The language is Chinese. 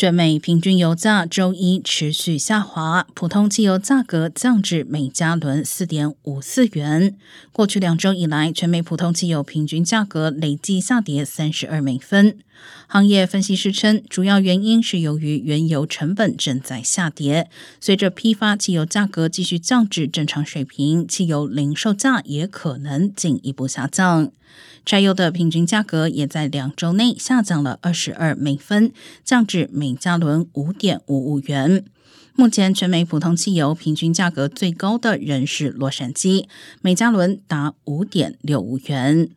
全美平均油价周一持续下滑，普通汽油价格降至每加仑四点五四元。过去两周以来，全美普通汽油平均价格累计下跌三十二美分。行业分析师称，主要原因是由于原油成本正在下跌，随着批发汽油价格继续降至正常水平，汽油零售价也可能进一步下降。柴油的平均价格也在两周内下降了二十二美分，降至每加仑五点五五元。目前全美普通汽油平均价格最高的仍是洛杉矶，每加仑达五点六五元。